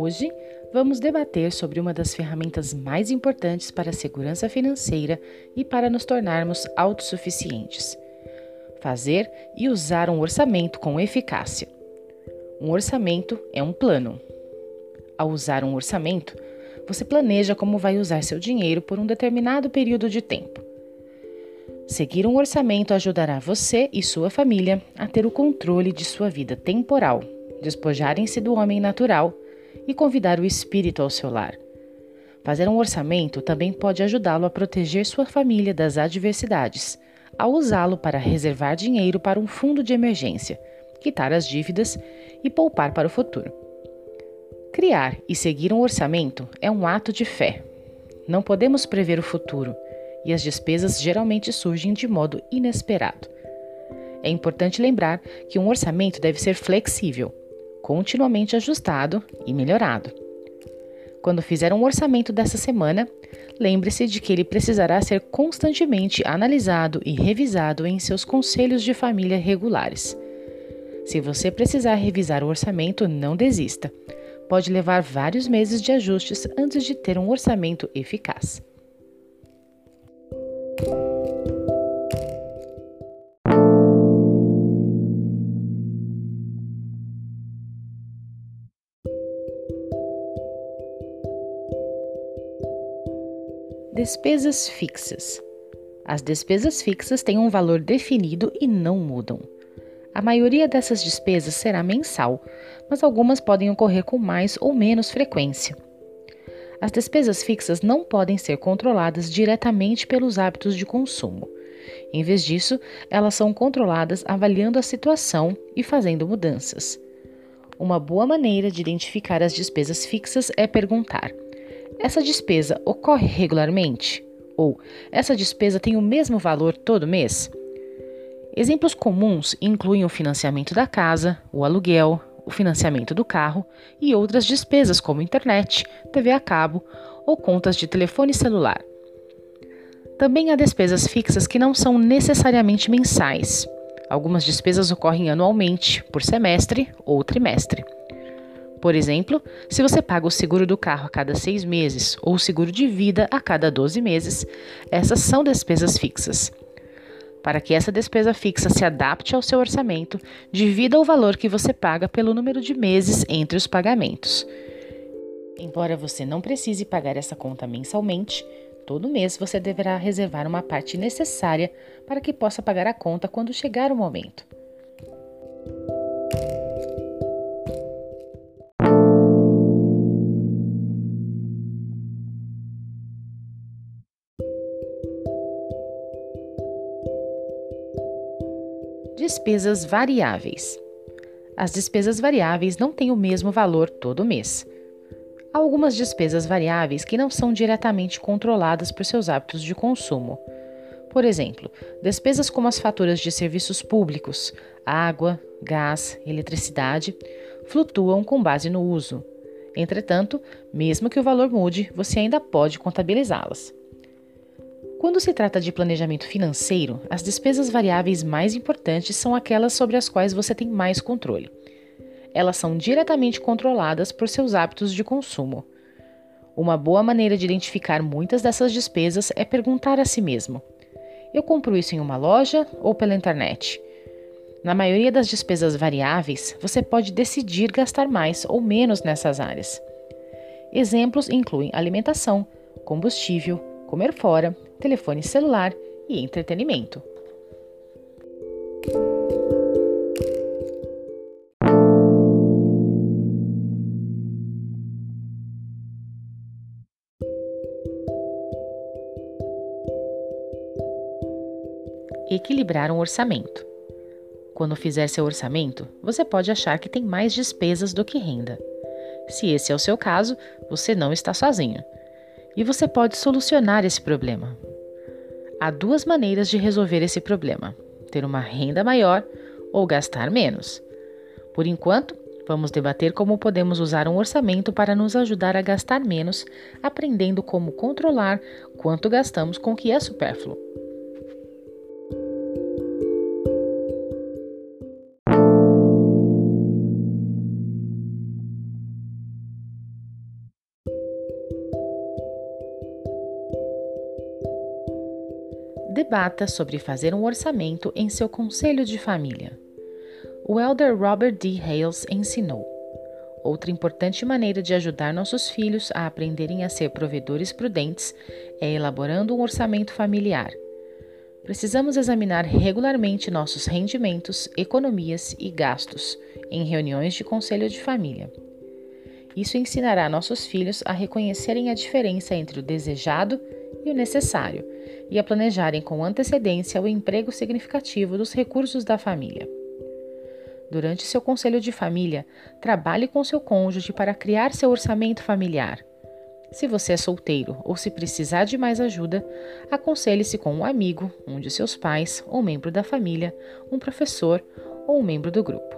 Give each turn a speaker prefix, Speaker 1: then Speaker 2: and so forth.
Speaker 1: Hoje vamos debater sobre uma das ferramentas mais importantes para a segurança financeira e para nos tornarmos autossuficientes: fazer e usar um orçamento com eficácia. Um orçamento é um plano. Ao usar um orçamento, você planeja como vai usar seu dinheiro por um determinado período de tempo. Seguir um orçamento ajudará você e sua família a ter o controle de sua vida temporal, despojarem-se do homem natural e convidar o espírito ao seu lar. Fazer um orçamento também pode ajudá-lo a proteger sua família das adversidades, ao usá-lo para reservar dinheiro para um fundo de emergência, quitar as dívidas e poupar para o futuro. Criar e seguir um orçamento é um ato de fé. Não podemos prever o futuro e as despesas geralmente surgem de modo inesperado. É importante lembrar que um orçamento deve ser flexível, continuamente ajustado e melhorado. Quando fizer um orçamento dessa semana, lembre-se de que ele precisará ser constantemente analisado e revisado em seus conselhos de família regulares. Se você precisar revisar o orçamento, não desista. Pode levar vários meses de ajustes antes de ter um orçamento eficaz. Despesas fixas. As despesas fixas têm um valor definido e não mudam. A maioria dessas despesas será mensal, mas algumas podem ocorrer com mais ou menos frequência. As despesas fixas não podem ser controladas diretamente pelos hábitos de consumo. Em vez disso, elas são controladas avaliando a situação e fazendo mudanças. Uma boa maneira de identificar as despesas fixas é perguntar: essa despesa ocorre regularmente? Ou essa despesa tem o mesmo valor todo mês? Exemplos comuns incluem o financiamento da casa, o aluguel, o financiamento do carro e outras despesas como internet, TV a cabo ou contas de telefone celular. Também há despesas fixas que não são necessariamente mensais. Algumas despesas ocorrem anualmente, por semestre ou trimestre. Por exemplo, se você paga o seguro do carro a cada seis meses ou o seguro de vida a cada 12 meses, essas são despesas fixas. Para que essa despesa fixa se adapte ao seu orçamento, divida o valor que você paga pelo número de meses entre os pagamentos. Embora você não precise pagar essa conta mensalmente, todo mês você deverá reservar uma parte necessária para que possa pagar a conta quando chegar o momento. Despesas variáveis. As despesas variáveis não têm o mesmo valor todo mês. Há algumas despesas variáveis que não são diretamente controladas por seus hábitos de consumo. Por exemplo, despesas como as faturas de serviços públicos, água, gás, eletricidade, flutuam com base no uso. Entretanto, mesmo que o valor mude, você ainda pode contabilizá-las. Quando se trata de planejamento financeiro, as despesas variáveis mais importantes são aquelas sobre as quais você tem mais controle. Elas são diretamente controladas por seus hábitos de consumo. Uma boa maneira de identificar muitas dessas despesas é perguntar a si mesmo: eu compro isso em uma loja ou pela internet? Na maioria das despesas variáveis, você pode decidir gastar mais ou menos nessas áreas. Exemplos incluem alimentação, combustível, comer fora, telefone celular e entretenimento. Equilibrar um orçamento. Quando fizer seu orçamento, você pode achar que tem mais despesas do que renda. Se esse é o seu caso, você não está sozinho. E você pode solucionar esse problema. Há duas maneiras de resolver esse problema: ter uma renda maior ou gastar menos. Por enquanto, vamos debater como podemos usar um orçamento para nos ajudar a gastar menos, aprendendo como controlar quanto gastamos com o que é supérfluo. Debata sobre fazer um orçamento em seu conselho de família. O elder Robert D. Hales ensinou: Outra importante maneira de ajudar nossos filhos a aprenderem a ser provedores prudentes é elaborando um orçamento familiar. Precisamos examinar regularmente nossos rendimentos, economias e gastos em reuniões de conselho de família. Isso ensinará nossos filhos a reconhecerem a diferença entre o desejado e o necessário e a planejarem com antecedência o emprego significativo dos recursos da família. Durante seu conselho de família, trabalhe com seu cônjuge para criar seu orçamento familiar. Se você é solteiro ou se precisar de mais ajuda, aconselhe-se com um amigo, um de seus pais, um membro da família, um professor ou um membro do grupo.